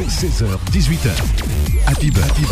16h, 18h. Happy Beurre, Happy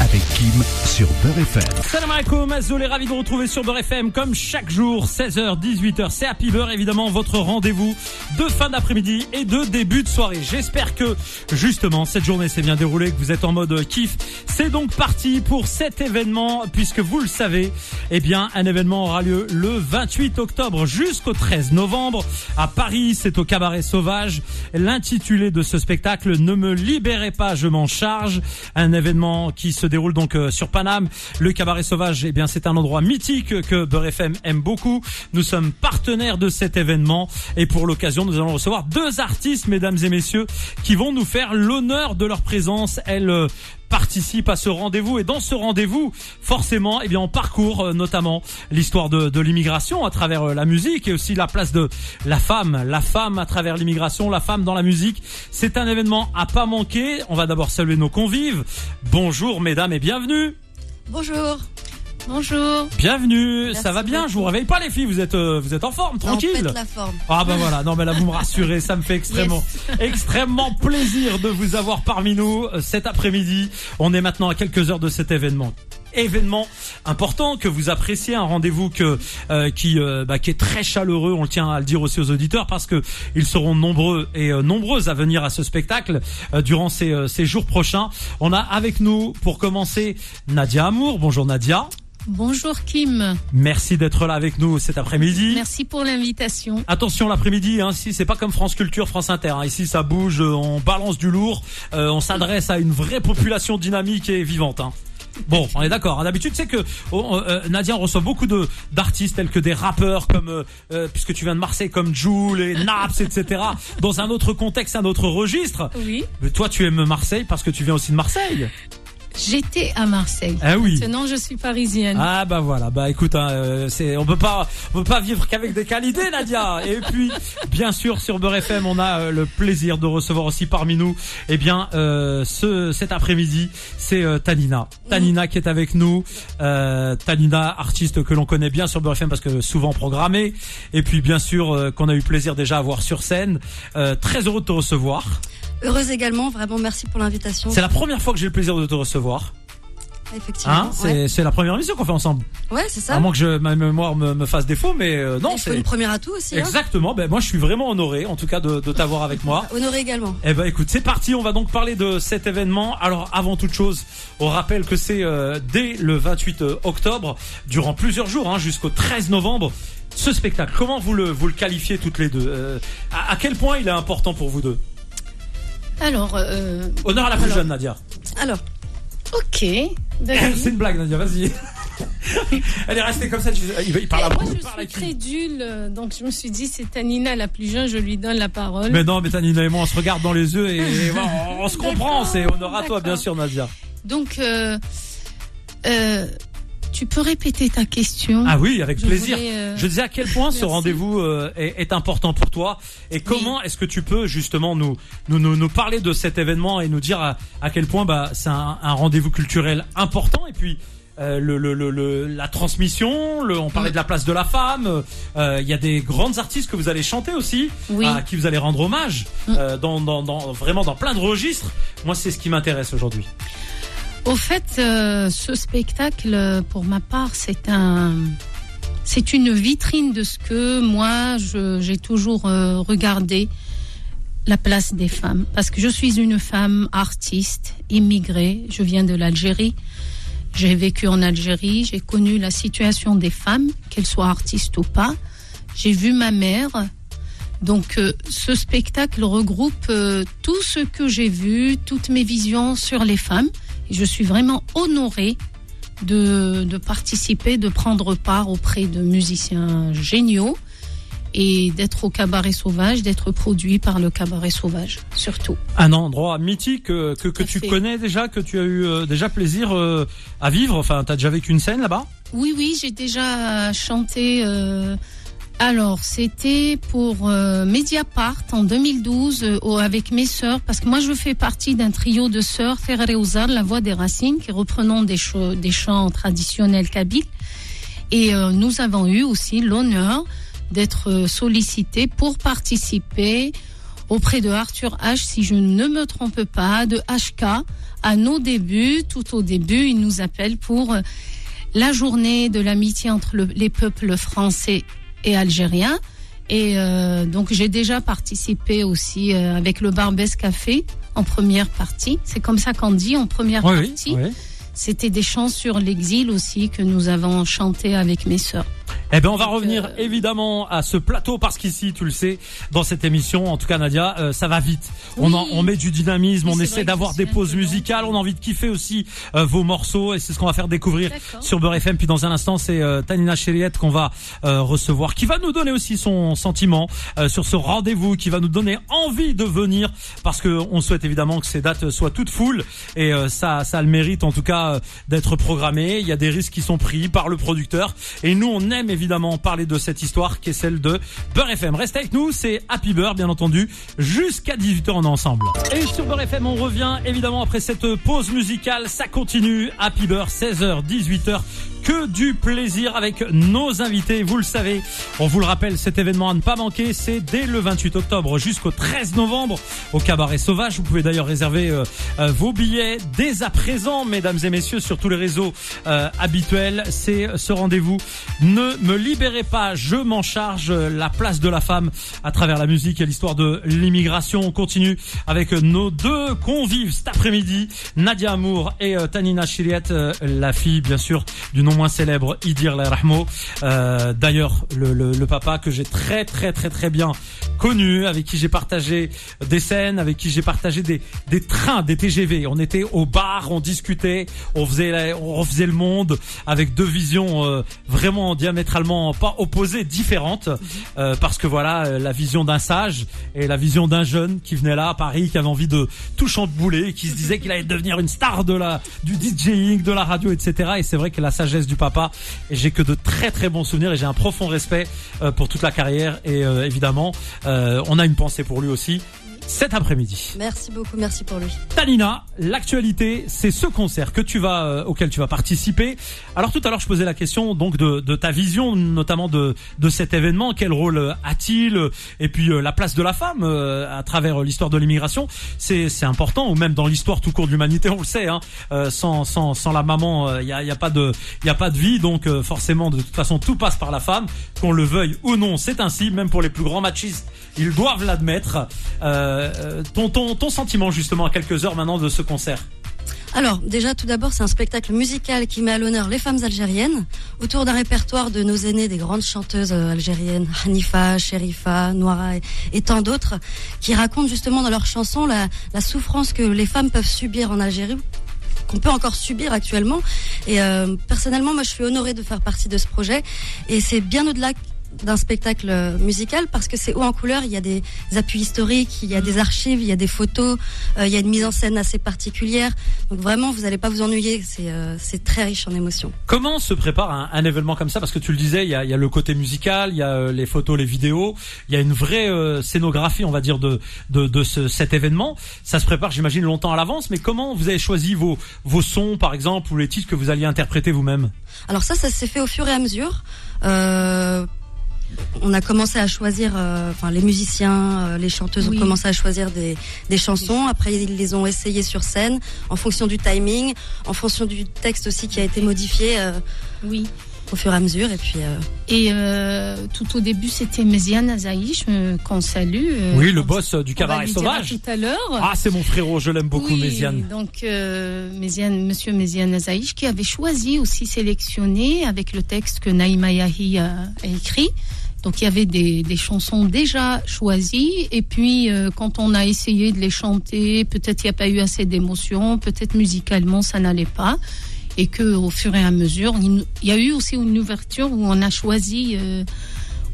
avec Kim sur Beurre FM. Salam alaikum, est ravi de vous retrouver sur Beurre FM comme chaque jour, 16h, 18h. C'est Happy Beurre, évidemment, votre rendez-vous de fin d'après-midi et de début de soirée. J'espère que, justement, cette journée s'est bien déroulée, que vous êtes en mode kiff. C'est donc parti pour cet événement, puisque vous le savez, eh bien, un événement aura lieu le 28 octobre jusqu'au 13 novembre à Paris. C'est au Cabaret Sauvage. L'intitulé de ce spectacle, Ne me libérez pas, je m'en charge. Un événement qui se déroule donc euh, sur Paname. Le Cabaret Sauvage, eh bien, c'est un endroit mythique que Beurre FM aime beaucoup. Nous sommes partenaires de cet événement et pour l'occasion, nous allons recevoir deux artistes, mesdames et messieurs, qui vont nous faire l'honneur de leur présence. Elles participent à ce rendez-vous et dans ce rendez-vous, forcément, eh bien, on parcourt euh, notamment l'histoire de, de l'immigration à travers euh, la musique et aussi la place de la femme, la femme à travers l'immigration, la femme dans la musique. C'est un événement à pas manquer. On va d'abord saluer nos convives. Bonjour, mesdames et bienvenue. Bonjour. Bonjour. Bienvenue, Merci ça va bien, je vous réveille pas les filles, vous êtes euh, vous êtes en forme, On tranquille. pète la forme. Ah bah voilà, non mais là vous me rassurez, ça me fait extrêmement extrêmement plaisir de vous avoir parmi nous euh, cet après-midi. On est maintenant à quelques heures de cet événement. Événement important que vous appréciez, un rendez-vous que euh, qui euh, bah, qui est très chaleureux. On le tient à le dire aussi aux auditeurs parce que ils seront nombreux et euh, nombreuses à venir à ce spectacle euh, durant ces, euh, ces jours prochains. On a avec nous pour commencer Nadia Amour. Bonjour Nadia. Bonjour Kim. Merci d'être là avec nous cet après-midi. Merci pour l'invitation. Attention l'après-midi, hein, si c'est pas comme France Culture, France Inter. hein. Ici, ça bouge, on balance du lourd, euh, on s'adresse à une vraie population dynamique et vivante. hein. Bon, on est d'accord. hein. D'habitude, c'est que oh, euh, Nadia on reçoit beaucoup de d'artistes tels que des rappeurs comme, euh, euh, puisque tu viens de Marseille, comme Joule et Naps, etc. Dans un autre contexte, un autre registre. Oui. Mais toi, tu aimes Marseille parce que tu viens aussi de Marseille. J'étais à Marseille. Ah oui. Maintenant, je suis parisienne. Ah bah voilà, bah écoute, hein, euh, c'est on peut pas on peut pas vivre qu'avec des qualités, Nadia. Et puis bien sûr sur Beurre FM, on a euh, le plaisir de recevoir aussi parmi nous, eh bien euh, ce cet après-midi, c'est euh, Tanina, Tanina qui est avec nous, euh, Tanina artiste que l'on connaît bien sur Beurre FM parce que souvent programmée, et puis bien sûr euh, qu'on a eu plaisir déjà à voir sur scène. Euh, très heureux de te recevoir. Heureuse également, vraiment merci pour l'invitation. C'est la première fois que j'ai le plaisir de te recevoir. Effectivement. Hein, c'est ouais. la première émission qu'on fait ensemble. ouais, c'est ça. À moins que je, ma mémoire me, me fasse défaut, mais euh, non, c'est une première atout aussi. Hein. exactement. Ben moi, je suis vraiment honoré, en tout cas, de, de t'avoir avec moi. Honoré également. Eh ben, écoute, c'est parti. On va donc parler de cet événement. Alors, avant toute chose, on rappelle que c'est euh, dès le 28 octobre, durant plusieurs jours, hein, jusqu'au 13 novembre. Ce spectacle, comment vous le vous le qualifiez toutes les deux Euh, à, à quel point il est important pour vous deux? Alors, euh, Honneur à la plus Alors. jeune, Nadia. Alors, ok. d'accord. c'est une blague, Nadia. Vas-y. Elle est restée comme ça. Il, parle à moi, je suis crédule, euh, donc je me suis dit, c'est Tanina la plus jeune, je lui donne la parole. Mais non, mais Tanina et moi, on se regarde dans les yeux et, on, on se comprend. C'est honneur à toi, bien sûr, Nadia. Donc, euh, euh, tu peux répéter ta question Ah oui, avec Je plaisir. voulais, euh, Je disais à quel point ce rendez-vous euh, est, est important pour toi et comment est-ce que tu peux justement nous, nous, nous, nous parler de cet événement et nous dire à, à quel point bah, c'est un, un rendez-vous culturel important et puis euh, le, le, le, la transmission, le, on parlait de la place de la femme, euh, il y a des grandes artistes que vous allez chanter aussi, Oui. à qui vous allez rendre hommage, Mm. euh, dans, dans, dans, vraiment dans plein de registres. Moi, c'est ce qui m'intéresse aujourd'hui. Au fait, euh, ce spectacle, pour ma part, c'est un, c'est une vitrine de ce que moi j'ai toujours euh, regardé la place des femmes, parce que je suis une femme artiste, immigrée. Je viens de l'Algérie. J'ai vécu en Algérie. J'ai connu la situation des femmes, qu'elles soient artistes ou pas. J'ai vu ma mère. Donc, euh, ce spectacle regroupe euh, tout ce que j'ai vu, toutes mes visions sur les femmes. Et je suis vraiment honorée de, de participer, de prendre part auprès de musiciens géniaux et d'être au Cabaret Sauvage, d'être produit par le Cabaret Sauvage, surtout. Un endroit mythique que, tu fait. connais déjà, que tu as eu euh, déjà plaisir euh, à vivre. Enfin, t'as déjà vécu une scène là-bas? Oui, oui, j'ai déjà chanté. euh, alors, c'était pour euh, Mediapart en 2012 euh, avec mes sœurs, parce que moi je fais partie d'un trio de sœurs, Ferrer Ouzar, La Voix des Racines, qui reprenons des, des chants traditionnels kabyles. Et euh, nous avons eu aussi l'honneur d'être sollicités pour participer auprès de Arthur H, si je ne me trompe pas, de HK, à nos débuts, tout au début, il nous appelle pour la journée de l'amitié entre les peuples français et algériens. Et euh, donc j'ai déjà participé aussi euh, avec le Barbès Café en première partie. C'est comme ça qu'on dit en première partie. C'était des chants sur l'exil aussi que nous avons chanté avec mes sœurs. Eh ben, on va revenir euh, évidemment à ce plateau parce qu'ici, tu le sais, dans cette émission, en tout cas Nadia, euh, ça va vite. On, on met du dynamisme, on essaie d'avoir des pauses musicales, on a envie de kiffer aussi euh, vos morceaux et c'est ce qu'on va faire découvrir sur Beurre FM. Puis dans un instant, c'est Tanina Chériette qu'on va recevoir, qui va nous donner aussi son sentiment sur ce rendez-vous, qui va nous donner envie de venir parce que on souhaite évidemment que ces dates soient toutes full et ça, ça a le mérite en tout cas d'être programmé. Il y a des risques qui sont pris par le producteur et nous on aime évidemment parler de cette histoire qui est celle de Beurre FM. Restez avec nous, c'est Happy Beurre bien entendu, jusqu'à 18h on est ensemble. Et sur Beurre FM on revient évidemment après cette pause musicale, ça continue, Happy Beurre 16h, 18h que du plaisir avec nos invités. Vous le savez, on vous le rappelle, cet événement à ne pas manquer, c'est dès le 28 octobre jusqu'au 13 novembre au Cabaret Sauvage. Vous pouvez d'ailleurs réserver euh, euh, vos billets dès à présent, mesdames et messieurs, sur tous les réseaux euh, habituels. C'est ce rendez-vous. Ne me libérez pas, je m'en charge. La place de la femme à travers la musique et l'histoire de l'immigration. On continue avec nos deux convives cet après-midi, Nadia Amour et Tanina Chiriat, la fille bien sûr du moins célèbre, Idir Lerahmo. Euh, D'ailleurs, le, le, le, papa que j'ai très très très très bien connu, avec qui j'ai partagé des scènes, avec qui j'ai partagé des, des trains, des TGV. On était au bar, on discutait, on faisait on refaisait le monde avec deux visions euh, vraiment diamétralement pas opposées, différentes, euh, parce que voilà la vision d'un sage et la vision d'un jeune qui venait là à Paris, qui avait envie de tout chambouler, qui se disait qu'il allait devenir une star de la du DJing, de la radio, etc. Et c'est vrai que la sagesse du papa. Et j'ai que de très très bons souvenirs et j'ai un profond respect euh, pour toute la carrière. Et euh, évidemment, euh, on a une pensée pour lui aussi cet après-midi. Merci beaucoup, merci pour lui. Talina, l'actualité, c'est ce concert que tu vas, euh, auquel tu vas participer. Alors tout à l'heure, je posais la question donc de, de ta vision, notamment de, de cet événement. Quel rôle euh, a-t-il? Et puis euh, la place de la femme à travers l'histoire de l'immigration, c'est c'est important. Ou même dans l'histoire tout court de l'humanité, on le sait. Hein, sans, sans, sans la maman, il y a, y a pas de il y a pas de vie. Donc forcément, de toute façon, tout passe par la femme, qu'on le veuille ou non. C'est ainsi. Même pour les plus grands machistes, ils doivent l'admettre. Euh, ton, ton, ton sentiment justement à quelques heures maintenant de ce concert alors, déjà, tout d'abord, c'est un spectacle musical qui met à l'honneur les femmes algériennes autour d'un répertoire de nos aînés, des grandes chanteuses euh, algériennes, Hanifa, Sherifa, Noira et, tant d'autres, qui racontent justement dans leurs chansons la, souffrance que les femmes peuvent subir en Algérie qu'on peut encore subir actuellement. Et euh, personnellement, moi, je suis honorée de faire partie de ce projet. Et c'est bien au-delà d'un spectacle musical parce que c'est haut en couleur, il y a des appuis historiques, il y a des archives, il y a des photos, euh, il y a une mise en scène assez particulière. Donc vraiment, vous n'allez pas vous ennuyer, c'est euh, très riche en émotions. Comment se prépare un, un, événement comme ça? Parce que tu le disais, il y a, il y a le côté musical, il y a euh, les photos, les vidéos, il y a une vraie scénographie, on va dire, de, de, de ce, cet événement. Ça se prépare, j'imagine, longtemps à l'avance, mais comment vous avez choisi vos, vos sons, par exemple, ou les titres que vous alliez interpréter vous-même? Alors ça, ça s'est fait au fur et à mesure. Euh, on a commencé à choisir, euh, enfin les musiciens, euh, les chanteuses ont commencé à choisir des, chansons. Après, ils les ont essayées sur scène en fonction du timing, en fonction du texte aussi qui a été modifié. Euh, oui au fur et à mesure. Et puis. Et tout au début, c'était Méziane Azaïch qu'on salue. oui, le boss du cabaret sauvage. Tout à l'heure. Ah, c'est mon frérot, je l'aime beaucoup, oui, Méziane. Donc, Méziane, Monsieur Méziane Azaïch, qui avait choisi aussi sélectionné avec le texte que Naïma Yahi a écrit. Donc il y avait des, des chansons déjà choisies et puis euh, quand on a essayé de les chanter, peut-être il n'y a pas eu assez d'émotion, peut-être musicalement ça n'allait pas et que au fur et à mesure, il y a eu aussi une ouverture où on a choisi euh,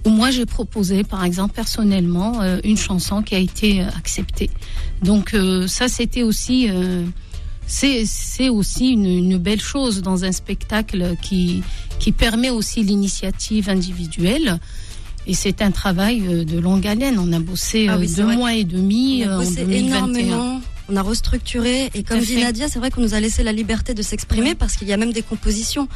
où moi j'ai proposé par exemple personnellement euh, une chanson qui a été acceptée. Donc ça c'était aussi c'est aussi une, une, belle chose dans un spectacle qui, qui permet aussi l'initiative individuelle. Et c'est un travail euh, de longue haleine. On a bossé ah euh, deux mois et demi On a euh, bossé énormément. On a restructuré. Et comme dit fait. Nadia, c'est vrai qu'on nous a laissé la liberté de s'exprimer parce qu'il y a même des compositions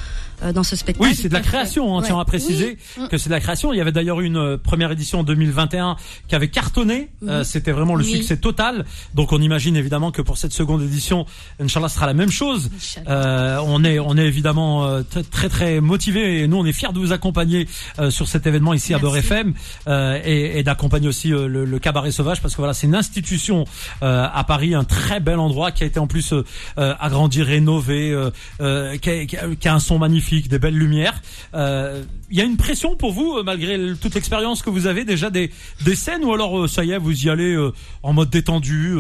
euh, dans ce spectacle. Oui, c'est de la création, hein, Ouais. tiens à préciser Oui. que c'est de la création. Il y avait d'ailleurs une euh, première édition en 2021 qui avait cartonné. Euh, C'était vraiment le Oui. succès total. Donc on imagine évidemment que pour cette seconde édition, Inch'Allah sera la même chose. Euh, on est on est évidemment euh, très très motivé et nous on est fiers de vous accompagner euh, sur cet événement ici à. Beurre FM euh, et, et d'accompagner aussi euh, le, le cabaret sauvage parce que voilà c'est une institution euh, à Paris un très bel endroit qui a été en plus euh, euh, agrandi rénové euh, qui, a, un son magnifique des belles lumières il y a une pression pour vous malgré toute l'expérience que vous avez déjà des des scènes ou alors ça y est vous y allez en mode détendu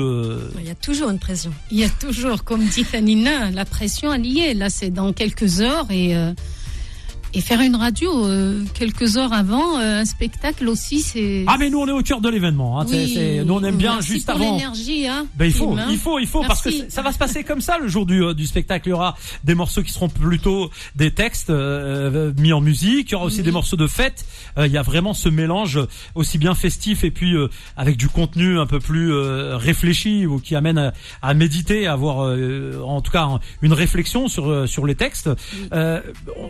Il y a toujours une pression. Il y a toujours, comme dit Fanina, la pression y est. Là, c'est dans quelques heures et et faire une radio euh, quelques heures avant euh, un spectacle aussi, c'est. ah mais nous on est au cœur de l'événement hein, Oui. c'est- nous on aime bien Merci juste pour avant l'énergie, hein. Ben il faut, hein. il faut, il faut, parce que ça va se passer comme ça le jour du, euh, du spectacle. Il y aura des morceaux qui seront plutôt des textes euh, mis en musique. Il y aura aussi Oui. des morceaux de fête. Euh, il y a vraiment ce mélange aussi bien festif et puis euh, avec du contenu un peu plus euh, réfléchi ou qui amène à, à méditer, à avoir euh, en tout cas une réflexion sur euh, sur les textes. Euh,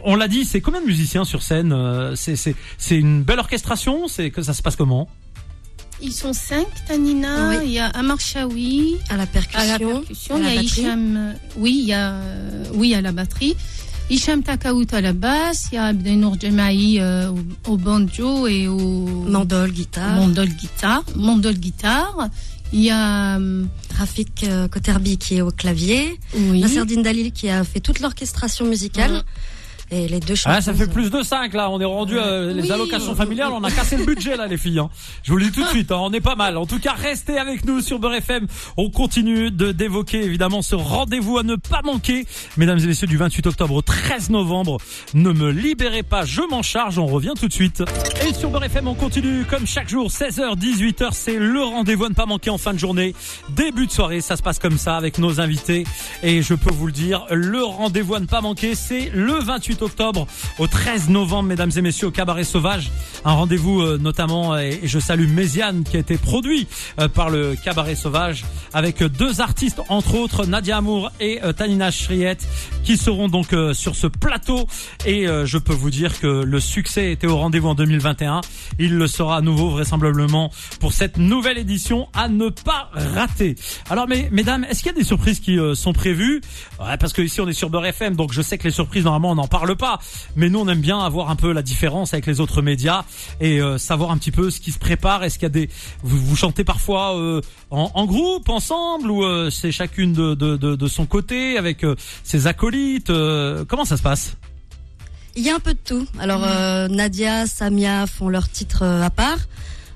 on on l'a dit, c'est combien de musiciens sur scène Euh, C'est c'est c'est une belle orchestration. C'est que ça se passe comment? Ils sont cinq, Tanina. Oui. Il y a Amar Chaoui À la percussion, à la percussion. à Il y la a batterie. Hicham. euh, Oui, il y a euh, oui à la batterie. Hicham Takaout à la basse. Il y a Abdenour Jemaï euh, au, banjo et au mandole, guitare. mandol guitare. Mandol guitare. Il y a euh, Rafik euh, Koterbi qui est au clavier. oui. Naserdine Dalil qui a fait toute l'orchestration musicale. Et les deux. Ah, ça fait plus de 5 là, on est rendu euh, les Oui. allocations familiales, on a cassé le budget là les filles. hein. Je vous le dis tout de suite, hein, on est pas mal. En tout cas, restez avec nous sur Beurre FM. On continue de d'évoquer évidemment ce rendez-vous à ne pas manquer, mesdames et messieurs, du 28 octobre au 13 novembre. Ne me libérez pas, je m'en charge. On revient tout de suite. Et sur Beurre FM, on continue comme chaque jour, 16h, 18h, c'est le rendez-vous à ne pas manquer en fin de journée. Début de soirée, ça se passe comme ça avec nos invités. Et je peux vous le dire, le rendez-vous à ne pas manquer, c'est le 28 octobre au 13 novembre, mesdames et messieurs, au Cabaret Sauvage. Un rendez-vous euh, notamment, euh, et je salue Méziane, qui a été produit euh, par le Cabaret Sauvage, avec deux artistes, entre autres Nadia Amour et euh, Tanina Shriette, qui seront donc sur ce plateau. Et je peux vous dire que le succès était au rendez-vous en 2021. Il le sera à nouveau vraisemblablement pour cette nouvelle édition à ne pas rater. Alors, mais, mesdames, est-ce qu'il y a des surprises qui sont prévues? Parce que ici on est sur Beurre FM, donc je sais que les surprises normalement on n'en parle pas, mais nous on aime bien avoir un peu la différence avec les autres médias et euh, savoir un petit peu ce qui se prépare. Est-ce qu'il y a des vous, vous chantez parfois euh, en, en groupe, ensemble, ou euh, c'est chacune de, de, de, de son côté avec ses acolytes Comment ça se passe? Il y a un peu de tout. Alors euh, Nadia, Samia font leur titre euh, à part.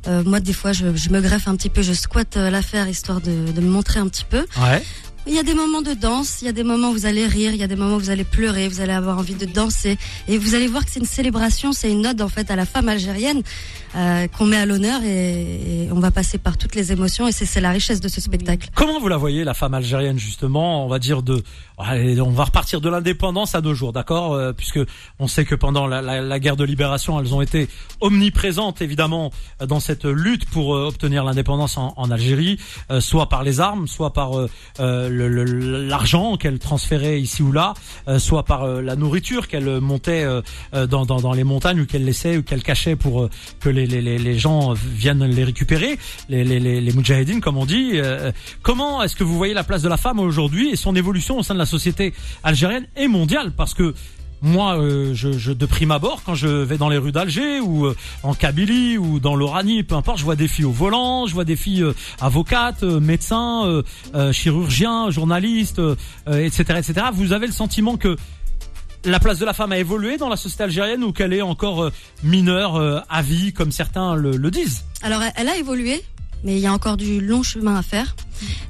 Euh, moi, des fois, je, je me greffe un petit peu, je squatte l'affaire histoire de, de me montrer un petit peu. Ouais. Il y a des moments de danse, il y a des moments où vous allez rire, il y a des moments où vous allez pleurer, vous allez avoir envie de danser. Et vous allez voir que c'est une célébration, c'est une ode en fait à la femme algérienne euh, qu'on met à l'honneur et, et on va passer par toutes les émotions et c'est la richesse de ce spectacle. Comment vous la voyez, la femme algérienne, justement On va dire de, allez, on va repartir de l'indépendance à nos jours, d'accord Euh, Puisque on sait que pendant la, la- la guerre de libération, elles ont été omniprésentes, évidemment, dans cette lutte pour euh, obtenir l'indépendance en, en Algérie, euh, soit par les armes, soit par l'argent qu'elles transféraient ici ou là, euh, soit par euh, la nourriture montaient euh, euh, dans, les montagnes ou qu'elles laissaient ou qu'elles cachaient pour que les, gens viennent les récupérer, les, les, comme on dit. Comment est-ce que vous voyez la place de la femme aujourd'hui et son évolution au sein de la société algérienne et mondiale? Parce que moi, euh, je, je, de prime abord, quand je vais dans les rues d'Alger ou euh, en Kabylie ou dans l'Oranie, peu importe, je vois des filles au volant, je vois des filles euh, avocates, euh, médecins, euh, euh, chirurgiens, journalistes, etc., etc. Vous avez le sentiment que la place de la femme a évolué dans la société algérienne ou qu'elle est encore mineure à vie, comme certains le, le disent? Alors elle a évolué, mais il y a encore du long chemin à faire.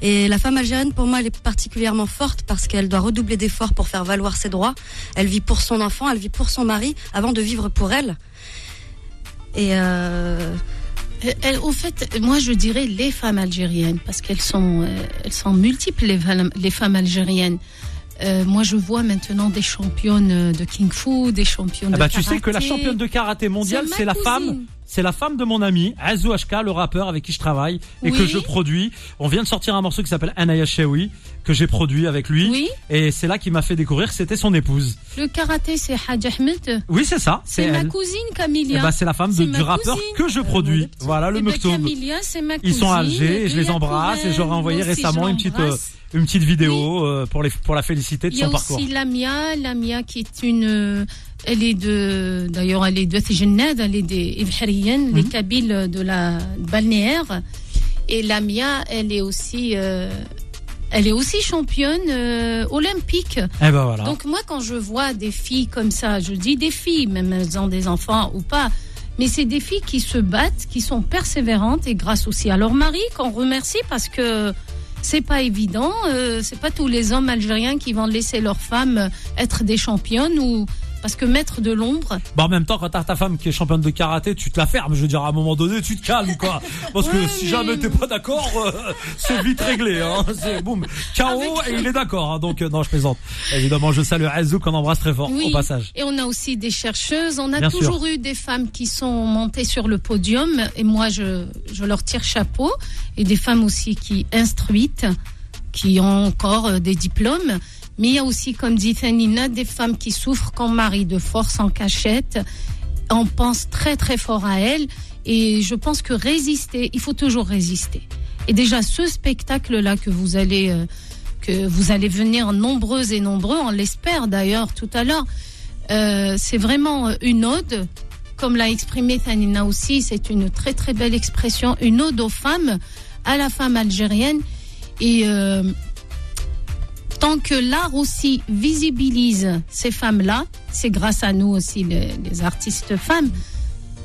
Et la femme algérienne, pour moi, elle est particulièrement forte parce qu'elle doit redoubler d'efforts pour faire valoir ses droits. Elle vit pour son enfant, elle vit pour son mari, avant de vivre pour elle. Et euh, Elle- elle- au fait, moi je dirais les femmes algériennes, parce qu'elles sont, euh, elles sont multiples, les, femmes algériennes. Euh, moi je vois maintenant des championnes de Kung Fu, des championnes ah bah, de Tu sais que la karaté. championne de karaté mondiale, C'est la cousine. femme c'est la femme de mon ami Azou HK, le rappeur avec qui je travaille et que je produis. On vient de sortir un morceau qui s'appelle Anaya Shewi que j'ai produit avec lui. Oui. Et c'est là qu'il m'a fait découvrir que c'était son épouse. Le karaté, c'est Hadj Ahmed. Oui, c'est ça. C'est ma cousine Eh Camilia. ben, c'est la femme de- du rappeur cousine. que je produis. Voilà, le Eh ben, Mektoub. Camilia, c'est ma Ils cousine. sont à Alger et je les embrasse et cousine, j'aurais envoyé récemment une petite, euh, une petite vidéo euh, pour, les, pour la féliciter de Il y a son parcours. aussi Lamia, Lamia qui est une, euh, elle est de, d'ailleurs elle est de Tijennad, elle est des Ibhariyennes, Mhm. les Kabyles de la balnéaire. Et Lamia, elle est aussi, euh, elle est aussi championne euh, olympique. Eh ben voilà. Donc moi, quand je vois des filles comme ça, je dis des filles, même elles ont des enfants ou pas, mais c'est des filles qui se battent, qui sont persévérantes et grâce aussi à leur mari qu'on remercie parce que c'est pas évident, euh, c'est pas tous les hommes algériens qui vont laisser leurs femmes être des championnes ou parce que mettre de l'ombre. Bah en même temps, quand t'as ta femme qui est championne de karaté, tu te la fermes. Je veux dire, à un moment donné, tu te calmes, quoi. Parce que si mais- jamais t'es pas d'accord, euh, c'est vite réglé. Hein. C'est boum, KO Avec- et il est d'accord. Hein. Donc euh, non, je plaisante. Évidemment, je salue Azou qu'on embrasse très fort Oui. au passage. Et on a aussi des chercheuses. On a Bien toujours eu des femmes qui sont montées sur le podium. Et moi, je, je leur tire chapeau. Et des femmes aussi qui instruites, qui ont encore euh, des diplômes. Mais il y a aussi, comme dit Fanina, des femmes qui souffrent quand mari de force en cachette. On pense très très fort à elles. Et je pense que résister, il faut toujours résister. Et déjà, ce spectacle-là que vous allez, euh, que vous allez venir nombreux et nombreux, on l'espère d'ailleurs tout à l'heure, euh, c'est vraiment euh, une ode, comme l'a exprimé Tanina aussi, c'est une très très belle expression, une ode aux femmes, à la femme algérienne. Et euh, tant que l'art aussi visibilise ces femmes-là, c'est grâce à nous aussi, les, artistes femmes,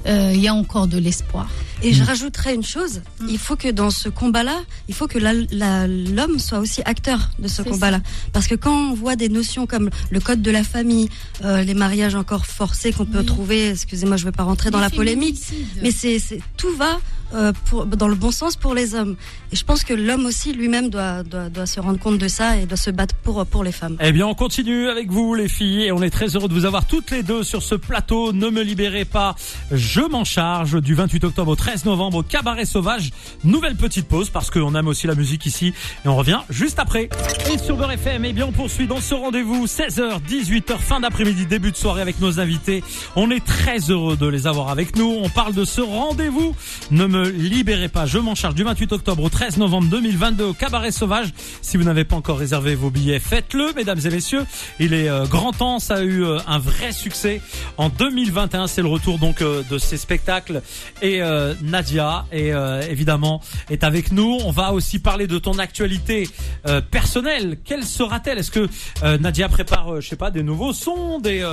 euh, il y a encore de l'espoir. Et je rajouterais une chose, Mm. il faut que dans ce combat-là, il faut que l'homme soit aussi acteur de ce combat-là. Parce que quand on voit des notions comme le code de la famille, euh, les mariages encore forcés qu'on peut Oui. trouver, excusez-moi, je ne veux pas rentrer dans la polémique, mais c'est c'est- tout va euh, pour, dans le bon sens pour les hommes. Et je pense que l'homme aussi lui-même doit, doit, doit se rendre compte de ça et doit se battre pour, pour les femmes. Eh bien, on continue avec vous, les filles, et on est très heureux de vous avoir toutes les deux sur ce plateau. Ne me libérez pas, je m'en charge du 28 octobre au 13 novembre au Cabaret Sauvage. Nouvelle petite pause parce qu'on aime aussi la musique ici, et on revient juste après. Et sur Beurre FM, eh bien, on poursuit dans ce rendez-vous 16h, 18h, fin d'après-midi, début de soirée avec nos invités. On est très heureux de les avoir avec nous. On parle de ce rendez-vous. Ne me libérez pas, je m'en charge du 28 octobre au 13 novembre 2022 au Cabaret Sauvage. Si vous n'avez pas encore réservé vos billets, faites-le, mesdames et messieurs. Il est euh, grand temps, ça a eu euh, un vrai succès. En 2021, c'est le retour donc euh, de ces spectacles. Et Nadia, euh, évidemment, est avec nous. On va aussi parler de ton actualité euh, personnelle. Quelle sera-t-elle? Est-ce que euh, Nadia prépare, je sais pas, des nouveaux sons, des,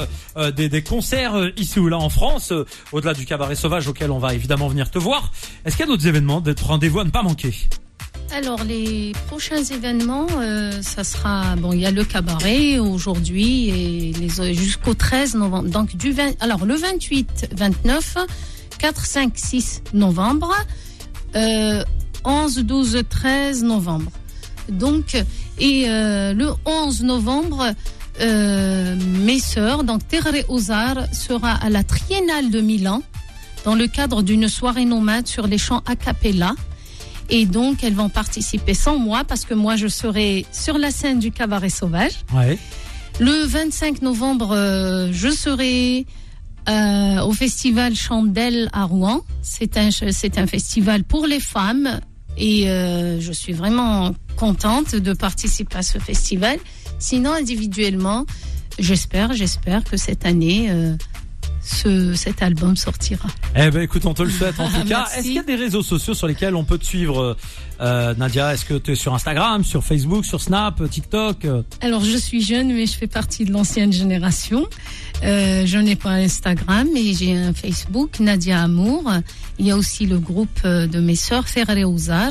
des, concerts ici ou là en France, au-delà du Cabaret Sauvage auquel on va évidemment venir te voir? Est-ce qu'il y a d'autres événements, d'autres rendez-vous à ne pas manquer? Alors les prochains événements, ça sera bon. Il y a le cabaret aujourd'hui et jusqu'au 13 novembre. Donc du 20, alors le 28, 29, 4, 5, 6 novembre, euh, 11, 12, 13 novembre. Donc et euh, le 11 novembre. Euh, mes sœurs, donc Terre Ozar sera à la Triennale de Milan dans le cadre d'une soirée nomade sur les chants a cappella. Et donc, elles vont participer sans moi parce que moi, je serai sur la scène du Cabaret Sauvage. Ouais. Le 25 novembre, euh, je serai euh, au festival Chandelle à Rouen. C'est un, c'est un festival pour les femmes et euh, je suis vraiment contente de participer à ce festival. Sinon, individuellement, j'espère, j'espère que cette année, euh, ce, cet album sortira. Eh ben écoute, on te le souhaite en tout cas. Est-ce qu'il y a des réseaux sociaux sur lesquels on peut te suivre, euh, Nadia Est-ce que tu es sur Instagram, sur Facebook, sur Snap, TikTok euh? Alors, je suis jeune, mais je fais partie de l'ancienne génération. Euh, je n'ai pas Instagram, mais j'ai un Facebook, Nadia Amour. Il y a aussi le groupe euh, de mes sœurs, Ferré Ouzar,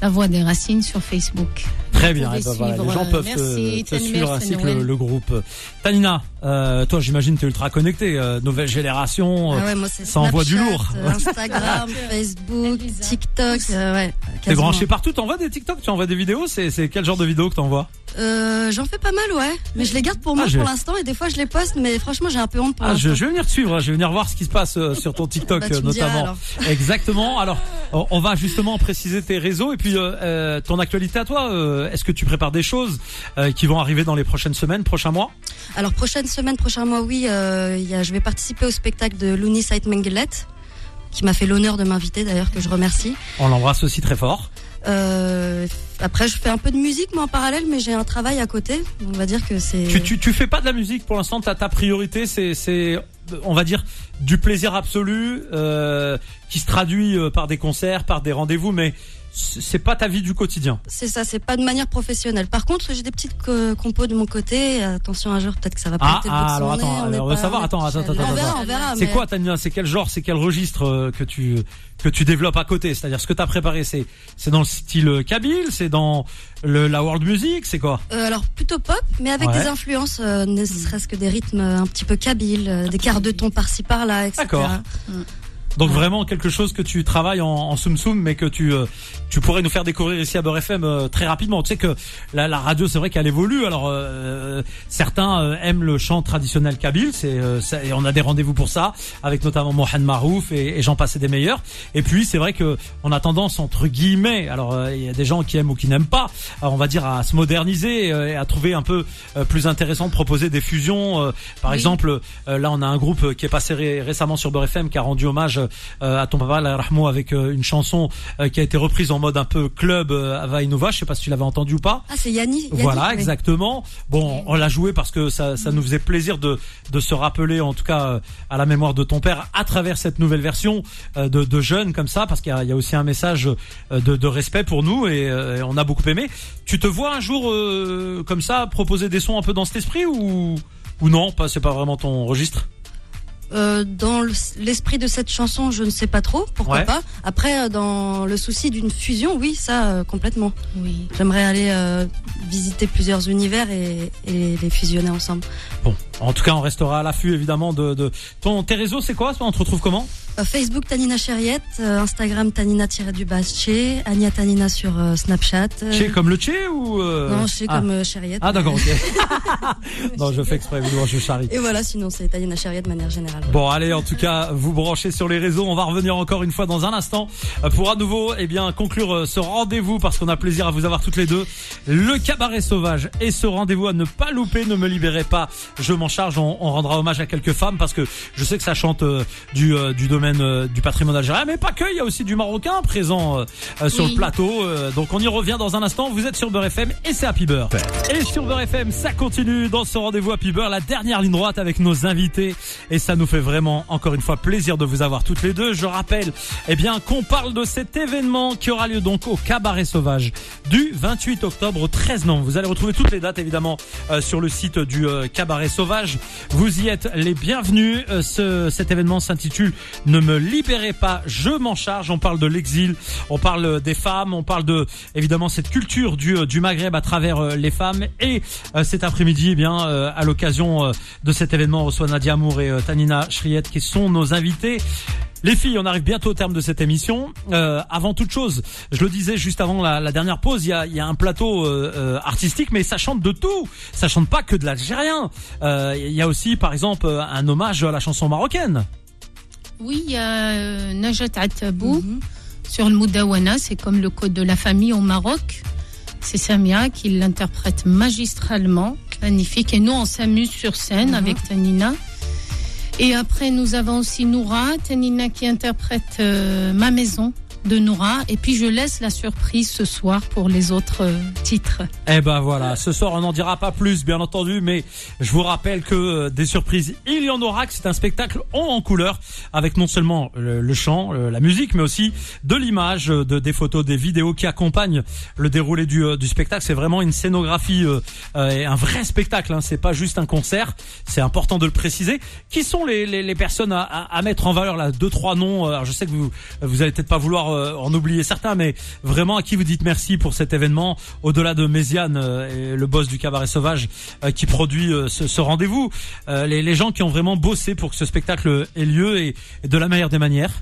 La Voix des Racines sur Facebook. Très bien, eh ben voilà, les gens euh, peuvent merci, te, suivre ainsi que le, groupe. Tanina, Euh, toi, j'imagine, t'es ultra connecté. euh, nouvelle génération. euh, Ah ouais, moi, c'est ça envoie du lourd. euh, Instagram, Facebook. TikTok, euh, ouais. T'es. Branché partout. T'envoies des TikTok, tu envoies des vidéos. C'est quel genre de vidéos que t'envoies Euh, J'en fais pas mal, ouais. Mais je les garde pour moi Ah, j'ai- pour l'instant et des fois je les poste, mais franchement j'ai un peu honte pour Ah, je, je vais venir te suivre. hein. Je vais venir voir ce qui se passe euh, sur ton TikTok Bah, tu euh, me diras, notamment. alors. Exactement. Alors, on va justement préciser tes réseaux et puis euh, ton actualité à toi. Est-ce que tu prépares des choses qui vont arriver dans les prochaines semaines, prochains mois? Alors prochaine semaine, prochain mois, oui, il y a, je vais participer au spectacle de Looney Side Mengelet, qui m'a fait l'honneur de m'inviter d'ailleurs, que je remercie. On l'embrasse aussi très fort. Euh, après, je fais un peu de musique, moi en parallèle, mais j'ai un travail à côté. On va dire que c'est. Tu, tu, tu fais pas de la musique pour l'instant. Ta, ta priorité, c'est, c'est, on va dire, du plaisir absolu euh, qui se traduit euh, par des concerts, par des rendez-vous, mais c'est pas ta vie du quotidien. C'est ça, c'est pas de manière professionnelle. Par contre, j'ai des petites co- compos de mon côté. Attention un jour, peut-être que ça va Ah, prêter ah, son alors attends, on est on veut pas- savoir, attends, attends, pas- attends, On verra, attends. on verra. C'est mais- quoi, Tania? C'est quel genre, c'est quel registre euh, que tu que tu développes à côté? C'est-à-dire ce que t'as préparé, c'est c'est dans le style kabyle, c'est dans le, la world music, c'est quoi? Euh, alors plutôt pop, mais avec Ouais. des influences, euh, ne serait-ce que des rythmes un petit peu kabyles, euh, des quarts de ton par-ci etc. D'accord. Donc vraiment quelque chose que tu travailles en, en soum soum, mais que tu euh, tu pourrais nous faire découvrir ici à Beurre FM euh, très rapidement. Tu sais que la, la radio, c'est vrai qu'elle évolue. Alors euh, certains euh, aiment le chant traditionnel kabyle, c'est euh, et on a des rendez-vous pour ça, avec notamment Mohamed Marouf et, et j'en passais des meilleurs. Et puis c'est vrai que on a tendance entre guillemets, alors euh, il y a des gens qui aiment ou qui n'aiment pas, on va dire à se moderniser euh, et à trouver un peu euh, plus intéressant de proposer des fusions. euh, par Oui. exemple, euh, là on a un groupe qui est passé ré- récemment sur Beurre FM qui a rendu hommage à ton papa la Rahmo avec euh, une chanson euh, qui a été reprise en mode un peu club euh, à Vainova. Je sais pas si tu l'avais entendu ou pas. Ah, c'est Yanni. Voilà, oui. exactement. Bon, on l'a joué parce que ça, ça nous faisait plaisir de, de se rappeler, en tout cas, euh, à la mémoire de ton père, à travers cette nouvelle version euh, de, de jeunes comme ça, parce qu'il y a, il y a aussi un message euh, de, de respect pour nous et, euh, et on a beaucoup aimé. Tu te vois un jour euh, comme ça proposer des sons un peu dans cet esprit ou ou non? Pas, c'est pas vraiment ton registre? Euh, dans le- l'esprit de cette chanson, je ne sais pas trop, pourquoi Ouais. pas. Après, euh, dans le souci d'une fusion, oui, ça, euh, complètement. Oui. J'aimerais aller euh, visiter plusieurs univers et, et les fusionner ensemble. Bon, en tout cas, on restera à l'affût évidemment de, de ton tes réseaux. C'est quoi? On te retrouve comment? Euh, Facebook Tanina Chériette, euh, Instagram Tanina du Che, Ania Tanina sur euh, Snapchat. euh, Chez comme le Tché ou euh, Non, Che ah. comme euh, Chériette. Ah d'accord, ok. non, je fais exprès, évidemment, je charrie. Et voilà, sinon c'est Tanina Chériette de manière générale. Bon, allez, en tout cas, vous branchez sur les réseaux. On va revenir encore une fois dans un instant euh, pour à nouveau, eh bien, conclure euh, ce rendez-vous parce qu'on a plaisir à vous avoir toutes les deux. Le cabaret sauvage et ce rendez-vous à ne pas louper. Ne me libérez pas. Je m'en charge. On, on rendra hommage à quelques femmes parce que je sais que ça chante euh, du, euh, du domaine euh, du patrimoine algérien, mais pas que. Il y a aussi du marocain présent euh, euh, sur Oui. le plateau. Donc on y revient dans un instant. Vous êtes sur Beurre FM et c'est Happy Beurre. Et sur Beurre FM, ça continue dans ce rendez-vous Happy Beurre, la dernière ligne droite avec nos invités. Et ça nous fait vraiment, encore une fois, plaisir de vous avoir toutes les deux. Je rappelle, eh bien, qu'on parle de cet événement qui aura lieu donc au Cabaret Sauvage du 28 octobre au 13 novembre. Vous allez retrouver toutes les dates, évidemment, euh, sur le site du euh, Cabaret Sauvage. Vous y êtes les bienvenus. Euh, ce, cet événement s'intitule Ne me libérez pas, je m'en charge. On parle de l'exil, on parle des femmes, on parle de, évidemment, cette culture du, du Maghreb à travers euh, les femmes. Et euh, cet après-midi, eh bien, euh, à l'occasion euh, de cet événement, on reçoit Nadia Amour et euh, Tanina Shriet qui sont nos invités. Les filles, on arrive bientôt au terme de cette émission. Euh, avant toute chose, je le disais juste avant la, la dernière pause, il y a, y a un plateau euh, euh, artistique, mais ça chante de tout. Ça chante pas que de l'algérien. Euh, Il y a aussi, par exemple, un hommage à la chanson marocaine. Oui, il y a euh, Najat Attabou sur le Moudawana, c'est comme le code de la famille au Maroc. C'est Samia qui l'interprète magistralement, magnifique. Et nous, on s'amuse sur scène Mhm. avec Tanina. Et après, nous avons aussi Noura, Tanina qui interprète euh, Ma maison de Noura. Et puis, je laisse la surprise ce soir pour les autres euh, titres. Eh ben voilà, ce soir on n'en dira pas plus bien entendu, mais je vous rappelle que euh, des surprises, il y en aura, que c'est un spectacle en, en couleur, avec non seulement le, chant, euh, la musique, mais aussi de l'image, de, des photos, des vidéos qui accompagnent le déroulé du, spectacle. C'est vraiment une scénographie et un vrai spectacle, hein. c'est pas juste un concert, c'est important de le préciser. Qui sont les, personnes à, à, mettre en valeur là? Deux, trois noms, alors je sais que vous, vous allez peut-être pas vouloir en oublier certains, mais vraiment à qui vous dites merci pour cet événement, au-delà de Méziane euh, et le boss du cabaret sauvage euh, qui produit euh, ce, ce rendez-vous, euh, les, les gens qui ont vraiment bossé pour que ce spectacle ait lieu et, et de la meilleure des manières.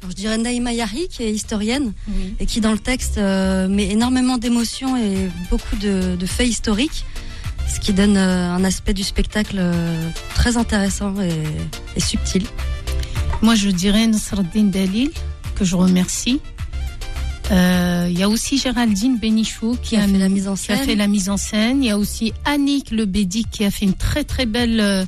Alors, je dirais Naïma Yahi, qui est historienne Oui. et qui dans le texte euh, met énormément d'émotions et beaucoup de, de faits historiques, ce qui donne euh, un aspect du spectacle euh, très intéressant et, et subtil. Moi, je dirais Nasreddin Dalil, que je remercie. Euh, Il y a aussi Géraldine Benichou qui, Qui a fait la mise en qui a scène. fait la mise en scène. Il y a aussi Annick Lebedi qui a fait une très très belle euh,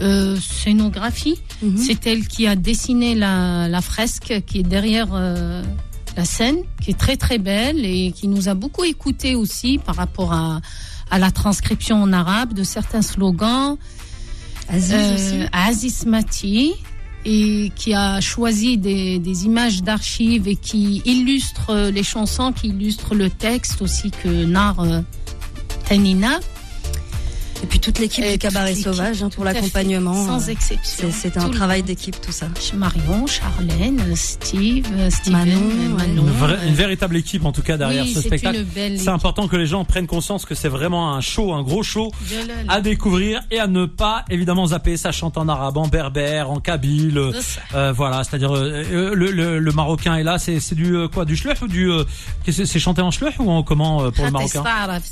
euh, scénographie. Mhm. C'est elle qui a dessiné la, la fresque qui est derrière euh, la scène, qui est très très belle et qui nous a beaucoup écouté aussi par rapport à, à la transcription en arabe de certains slogans. Aziz. Aziz Mati et qui a choisi des, images d'archives et qui illustre les chansons, qui illustre le texte aussi que Nar euh, Tanina. Et puis toute l'équipe du cabaret sauvage hein, pour l'accompagnement. Sans Euh, exception. c'est- un travail d'équipe tout ça. Marion, Charlène, Steve, euh, Steven, Manon, euh. Manon, Une, vraie- une véritable équipe en tout cas derrière oui, ce spectacle. C'est important que les gens prennent conscience que c'est vraiment un show, un gros show à découvrir et à ne pas évidemment zapper. Ça chante en arabe, en berbère, en kabyle. euh, voilà, c'est-à-dire euh, le, le, le marocain est là. C'est du euh, quoi, du shluh ou du euh, c'est chanté en shluh ou en comment euh, pour le marocain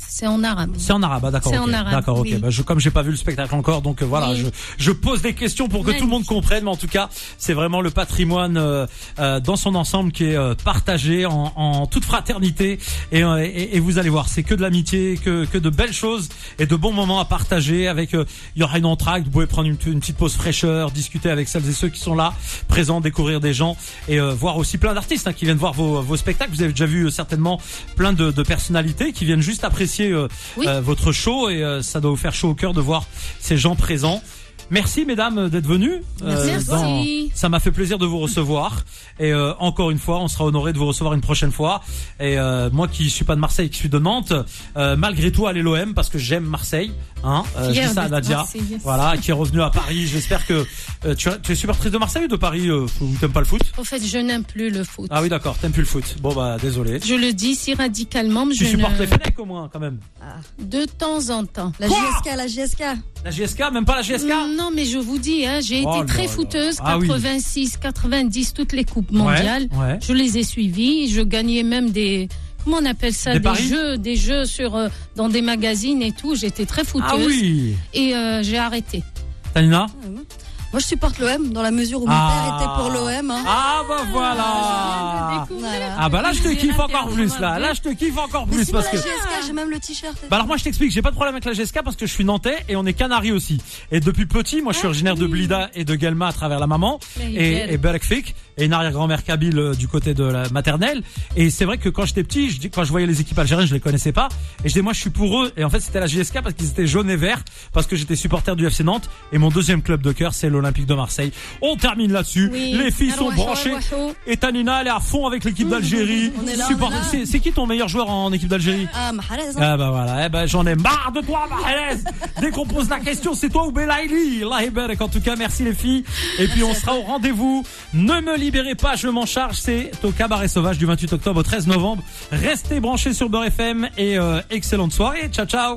C'est en arabe. C'est en arabe, ah, d'accord. C'est en arabe, D'accord, ok. Bah, je, comme j'ai pas vu le spectacle encore, donc euh, voilà, Oui. je, je pose des questions pour que tout le monde comprenne. Mais en tout cas, c'est vraiment le patrimoine euh, euh, dans son ensemble qui est euh, partagé en, en toute fraternité. Et, euh, et, et vous allez voir, c'est que de l'amitié, que, que de belles choses et de bons moments à partager. Avec, euh, il y aura une entracte. Vous pouvez prendre une, une petite pause fraîcheur, discuter avec celles et ceux qui sont là, présents, découvrir des gens et euh, voir aussi plein d'artistes hein, qui viennent voir vos, vos spectacles. Vous avez déjà vu euh, certainement plein de, de personnalités qui viennent juste apprécier Oui. euh, votre show et euh, ça doit vous faire chaud au cœur de voir ces gens présents. Merci mesdames d'être venues. Merci toi. Merci. ça m'a fait plaisir de vous recevoir et euh, encore une fois, on sera honoré de vous recevoir une prochaine fois. Et euh, moi qui suis pas de Marseille, qui suis de Nantes, euh, malgré tout allez l'OM parce que j'aime Marseille. Hein, euh, je dis ça à Nadia. Voilà, qui est revenue à Paris. J'espère que euh, tu, es supportrice de Marseille ou de Paris euh, ou t'aimes pas le foot? En fait, je n'aime plus le foot. Ah oui, d'accord, t'aimes plus le foot. Bon bah désolé. Je le dis si radicalement, mais Tu je supportes ne... les Fenech au moins quand même. de temps en temps. La Quoi GSK, la GSK. La GSK, même pas la GSK. Non, mais je vous dis, hein, j'ai Oh été très fouteuse, Ah oui. 86, 90, toutes les coupes mondiales. Ouais, ouais. Je les ai suivies. Je gagnais même des, comment on appelle ça, Des jeux, des jeux sur euh, dans des magazines et tout. J'étais très fouteuse Ah oui. et euh, j'ai arrêté. Tanina Moi, je supporte l'OM dans la mesure où mon Ah. père était pour l'OM. Hein. Ah bah voilà. Ah bah là je te kiffe encore plus là. Là je te kiffe encore plus parce la que. GSK, j'ai même le t-shirt. Bah alors moi je t'explique, j'ai pas de problème avec la GSK parce que je suis nantais et on est canari aussi. Et depuis petit, moi je suis originaire de Blida et de Galma à travers la maman et, et Berkfik et une arrière-grand-mère kabyle euh, du côté de la maternelle. Et c'est vrai que quand j'étais petit, je quand je voyais les équipes algériennes, je les connaissais pas. Et je dis moi je suis pour eux. Et en fait c'était la GSK parce qu'ils étaient jaunes et verts parce que j'étais supporter du FC Nantes et mon deuxième club de cœur c'est l'Olympique de Marseille. On termine là-dessus. Oui. Les filles sont branchées. Et Tanina elle est à fond avec l'équipe d'Algérie. C'est qui ton meilleur joueur en équipe d'Algérie Ah, Mahrez. Ah bah voilà, eh ben j'en ai marre de toi Mahrez Dès qu'on pose la question, c'est toi ou Belaïli. En tout cas, merci les filles. Et puis on sera au rendez-vous. Ne me libérez pas, je m'en charge. C'est au Cabaret Sauvage du 28 octobre au 13 novembre. Restez branchés sur Beurre FM et euh, excellente soirée. Ciao ciao